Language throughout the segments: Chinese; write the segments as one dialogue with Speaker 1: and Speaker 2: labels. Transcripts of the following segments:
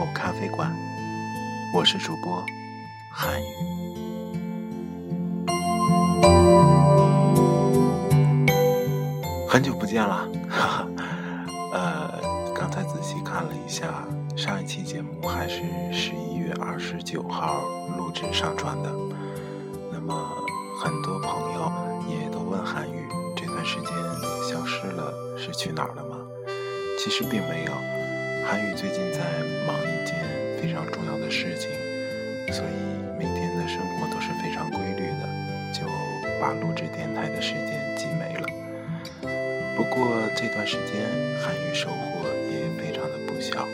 Speaker 1: 后咖啡馆，我是主播韩宇。很久不见了，哈哈。呃，刚才仔细看了一下，上一期节目还是十一月二十九号录制上传的。那么，很多朋友也都问韩宇，这段时间消失了，是去哪儿了吗？其实并没有，韩宇最近在忙一件非常重要的事情，所以每天的生活都是非常规律的，就把录制电台的时间挤没了。不过这段时间，韩宇收获也非常的不小。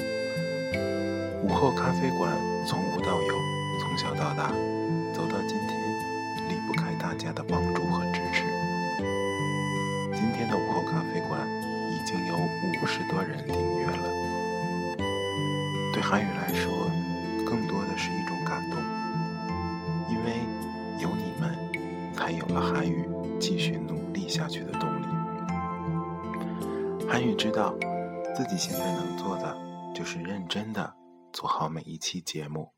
Speaker 1: 午后咖啡馆从无到有，从小到大，走到今天，韩语来说，更多的是一种感动，因为有你们，才有了韩语继续努力下去的动力。韩宇知道，自己现在能做的就是认真的做好每一期节目，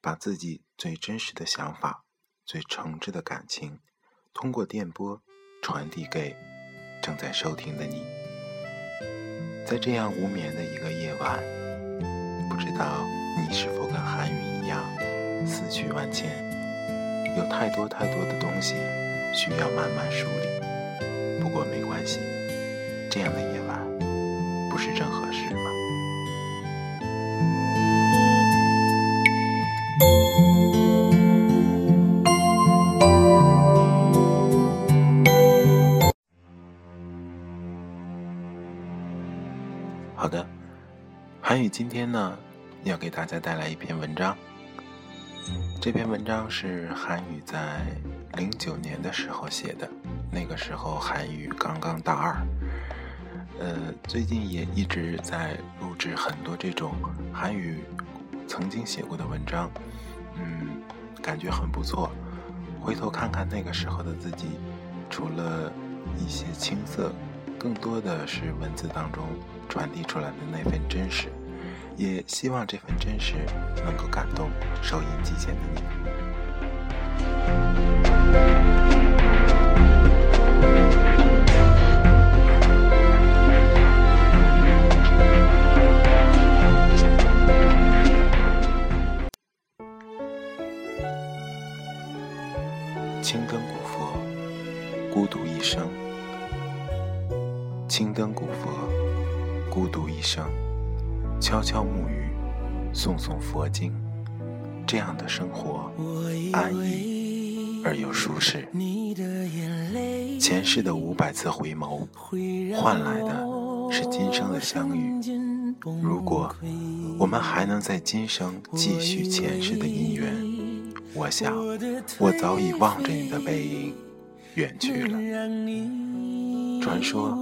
Speaker 1: 把自己最真实的想法、最诚挚的感情，通过电波传递给正在收听的你。在这样无眠的一个夜晚，不知道你是否跟韩宇一样思绪万千，有太多太多的东西需要慢慢梳理。不过没关系。这样的夜晚，不是正合适吗？好的，韩宇今天呢，要给大家带来一篇文章。这篇文章是韩宇在零九年的时候写的，那个时候韩宇刚刚大二。呃，最近也一直在录制很多这种韩语曾经写过的文章，嗯，感觉很不错。回头看看那个时候的自己，除了一些青涩，更多的是文字当中传递出来的那份真实。也希望这份真实能够感动收音机前的你。青灯古佛，孤独一生。青灯古佛，孤独一生，悄悄沐浴，诵诵佛经，这样的生活安逸而又舒适。前世的五百次回眸，换来的是今生的相遇。如果我们还能在今生继续前世的姻缘。我想，我早已望着你的背影远去了。传说，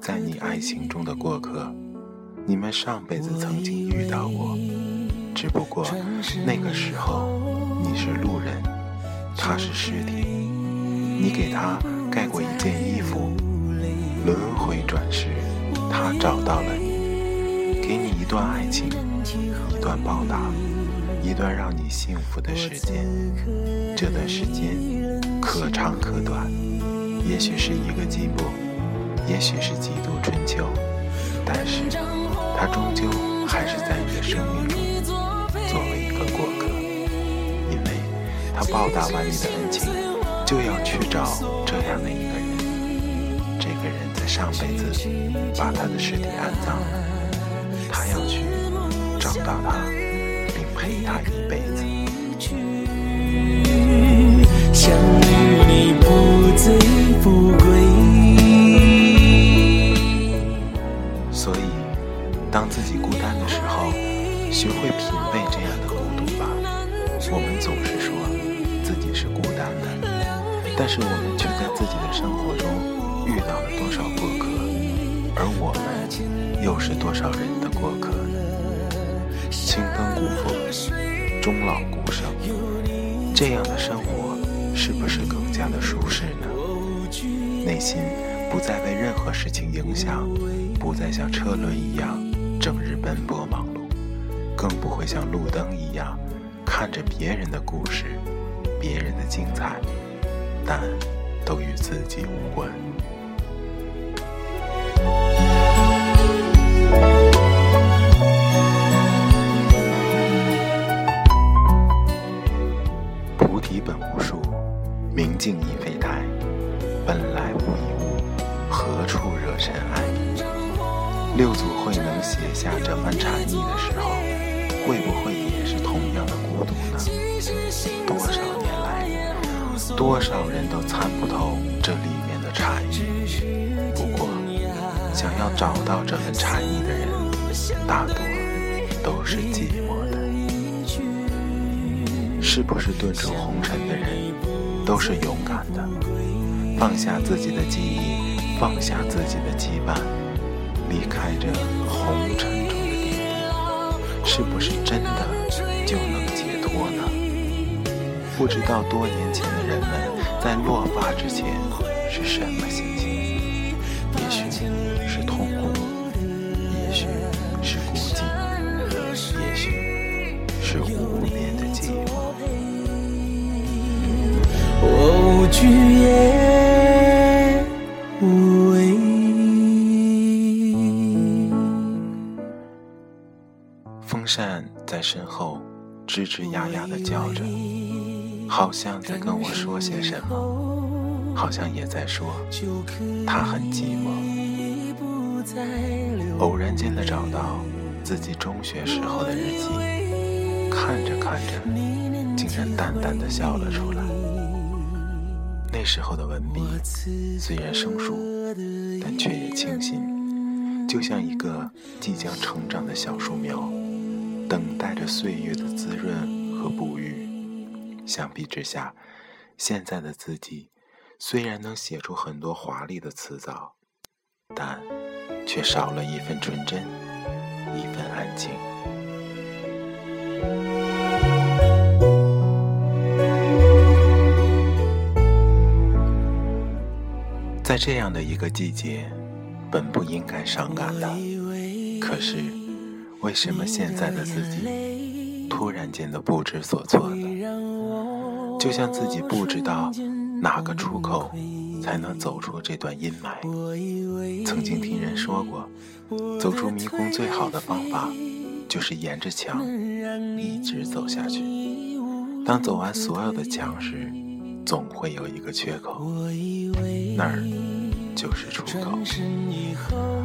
Speaker 1: 在你爱情中的过客，你们上辈子曾经遇到过，只不过那个时候你是路人，他是尸体。你给他盖过一件衣服，轮回转世，他找到了你，给你一段爱情，一段报答。一段让你幸福的时间，这段时间可长可短，也许是一个季末，也许是几度春秋，但是他终究还是在你的生命中作为一个过客，因为他报答完你的恩情，就要去找这样的一个人，这个人在上辈子把他的尸体安葬了，他要去找到他。并陪他一辈子。想是我们却在自己的生活中遇到了多少过客，而我们又是多少人的过客呢？青灯古佛，终老孤生，这样的生活是不是更加的舒适呢？内心不再被任何事情影响，不再像车轮一样整日奔波忙碌，更不会像路灯一样看着别人的故事、别人的精彩，但都与自己无关。菩提本无树，明镜亦非台，本来无一物，何处惹尘埃？六祖慧能写下这番禅意的时候，会不会也是同样的孤独呢？多少，多少人都参不透这里面的禅意。不过，想要找到这份禅意的人，大多都是寂寞的。是不是遁出红尘的人，都是勇敢的，放下自己的记忆，放下自己的羁绊，离开这红尘中的点滴，是不是真的就能解脱呢？不知道多年前的人们在落发之前是什么心情？也许是痛苦，也许是孤寂，也许是无边的寂寞。我无惧也无畏。风扇在身后吱吱呀呀的叫着，好像在跟我说些什么，好像也在说他很寂寞。偶然间的找到自己中学时候的日记，看着看着，竟然淡淡的笑了出来。那时候的文笔虽然生疏，但却也清新，就像一个即将成长的小树苗，等待着岁月的滋润和哺育。相比之下，现在的自己虽然能写出很多华丽的词藻，但却少了一份纯真，一份安静。在这样的一个季节，本不应该伤感的，可是为什么现在的自己突然间的不知所措呢？就像自己不知道哪个出口才能走出这段阴霾。曾经听人说过，走出迷宫最好的方法就是沿着墙一直走下去。当走完所有的墙时，总会有一个缺口，那儿就是出口。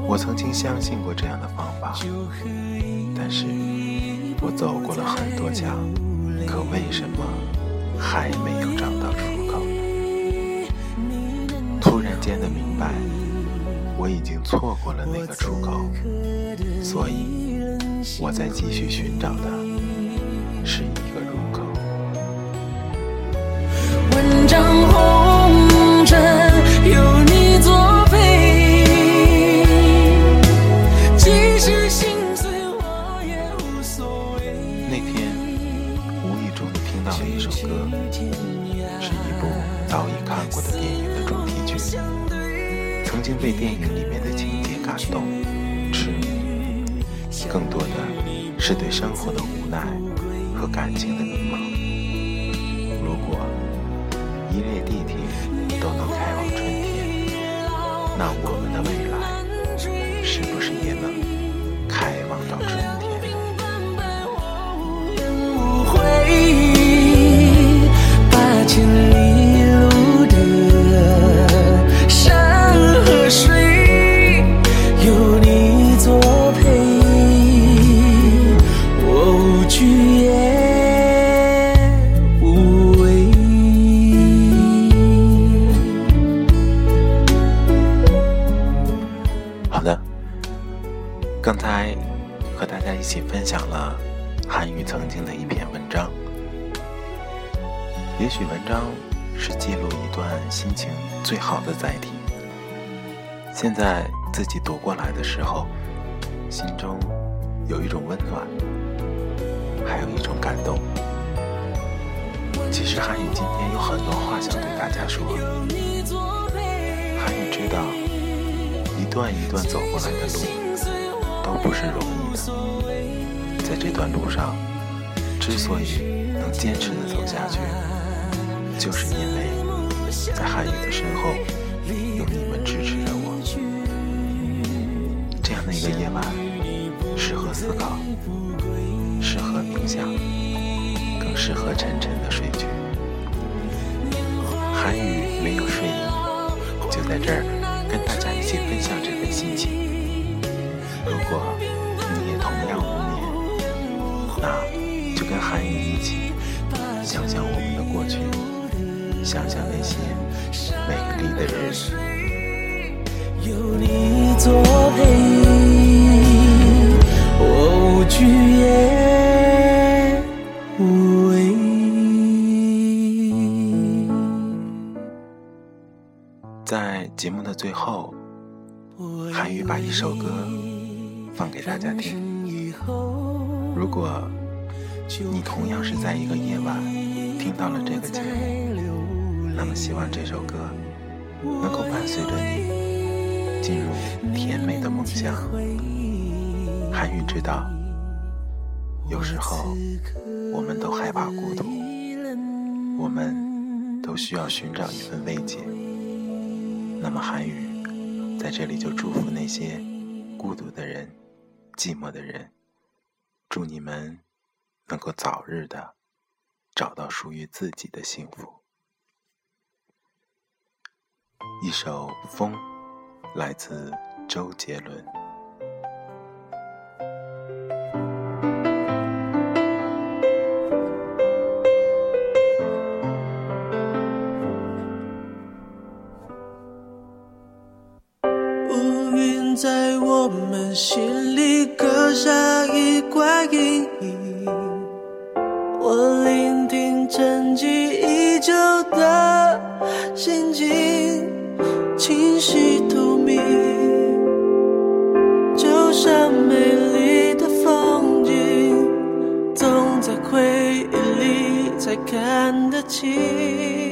Speaker 1: 我曾经相信过这样的方法，但是我走过了很多墙，可为什么还没有找到出口？突然间的明白，我已经错过了那个出口，所以我在继续寻找的是一和感情。刚才和大家一起分享了韩愈曾经的一篇文章，也许文章是记录一段心情最好的载体。现在自己读过来的时候，心中有一种温暖，还有一种感动。其实韩愈今天有很多话想对大家说，韩愈段一段走过来的路都不是容易的，在这段路上，之所以能坚持的走下去，就是因为在韩宇的身后有你们支持着我。这样的一个夜晚，适合思考，适合冥想，更适合沉沉的睡去。韩宇没有睡意，就在这儿跟大家一起分享这份心情。如果你也同样无眠，那就跟韩语一起想想我们的过去，想想那些美丽的人。有你作陪，我无惧也无畏。在节目的最后，韩语把一首歌放给大家听。如果你同样是在一个夜晚听到了这个节目，那么希望这首歌能够伴随着你进入甜美的梦乡。韩语知道，有时候我们都害怕孤独，我们都需要寻找一份慰藉。那么韩语在这里就祝福那些孤独的人、寂寞的人，祝你们能够早日的找到属于自己的幸福。一首《风》来自周杰伦。
Speaker 2: 我们心里刻下一块阴影。我聆听沉寂已久的心境，清晰透明，就像美丽的风景，总在回忆里才看得清。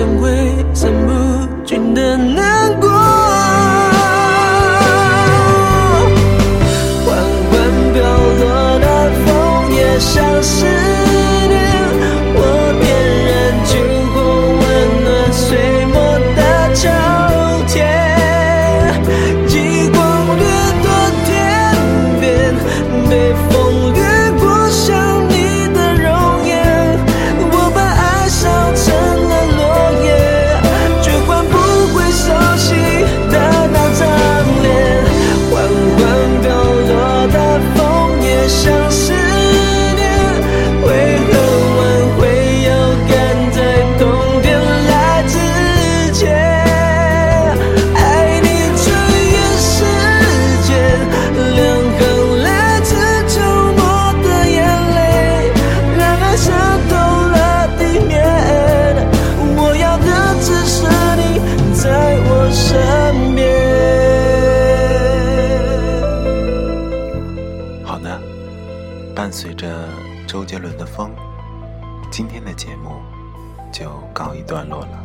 Speaker 2: 只
Speaker 1: 段落了。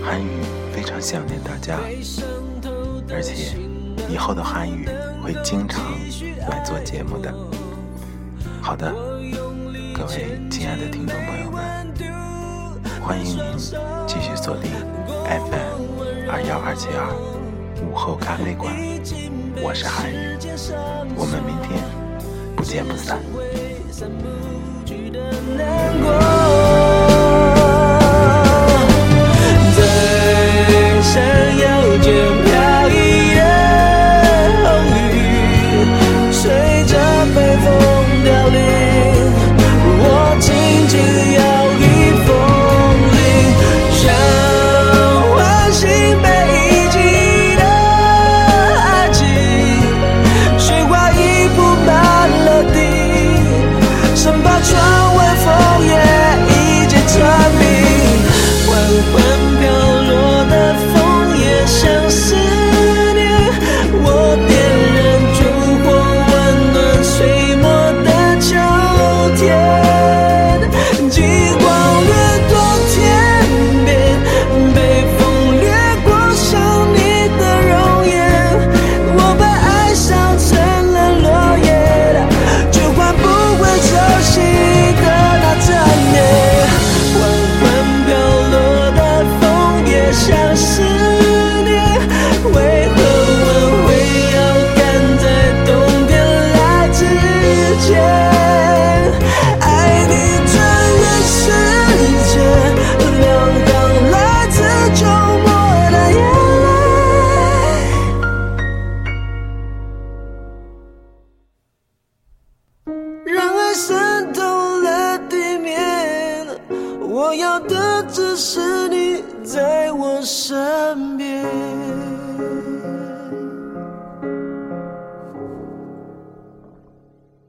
Speaker 1: 韩语非常想念大家，而且以后的韩语会经常来做节目的。好的，各位亲爱的听众朋友们，欢迎您继续锁定 FM 二幺二七二午后咖啡馆，我是韩语，我们明天不见不散。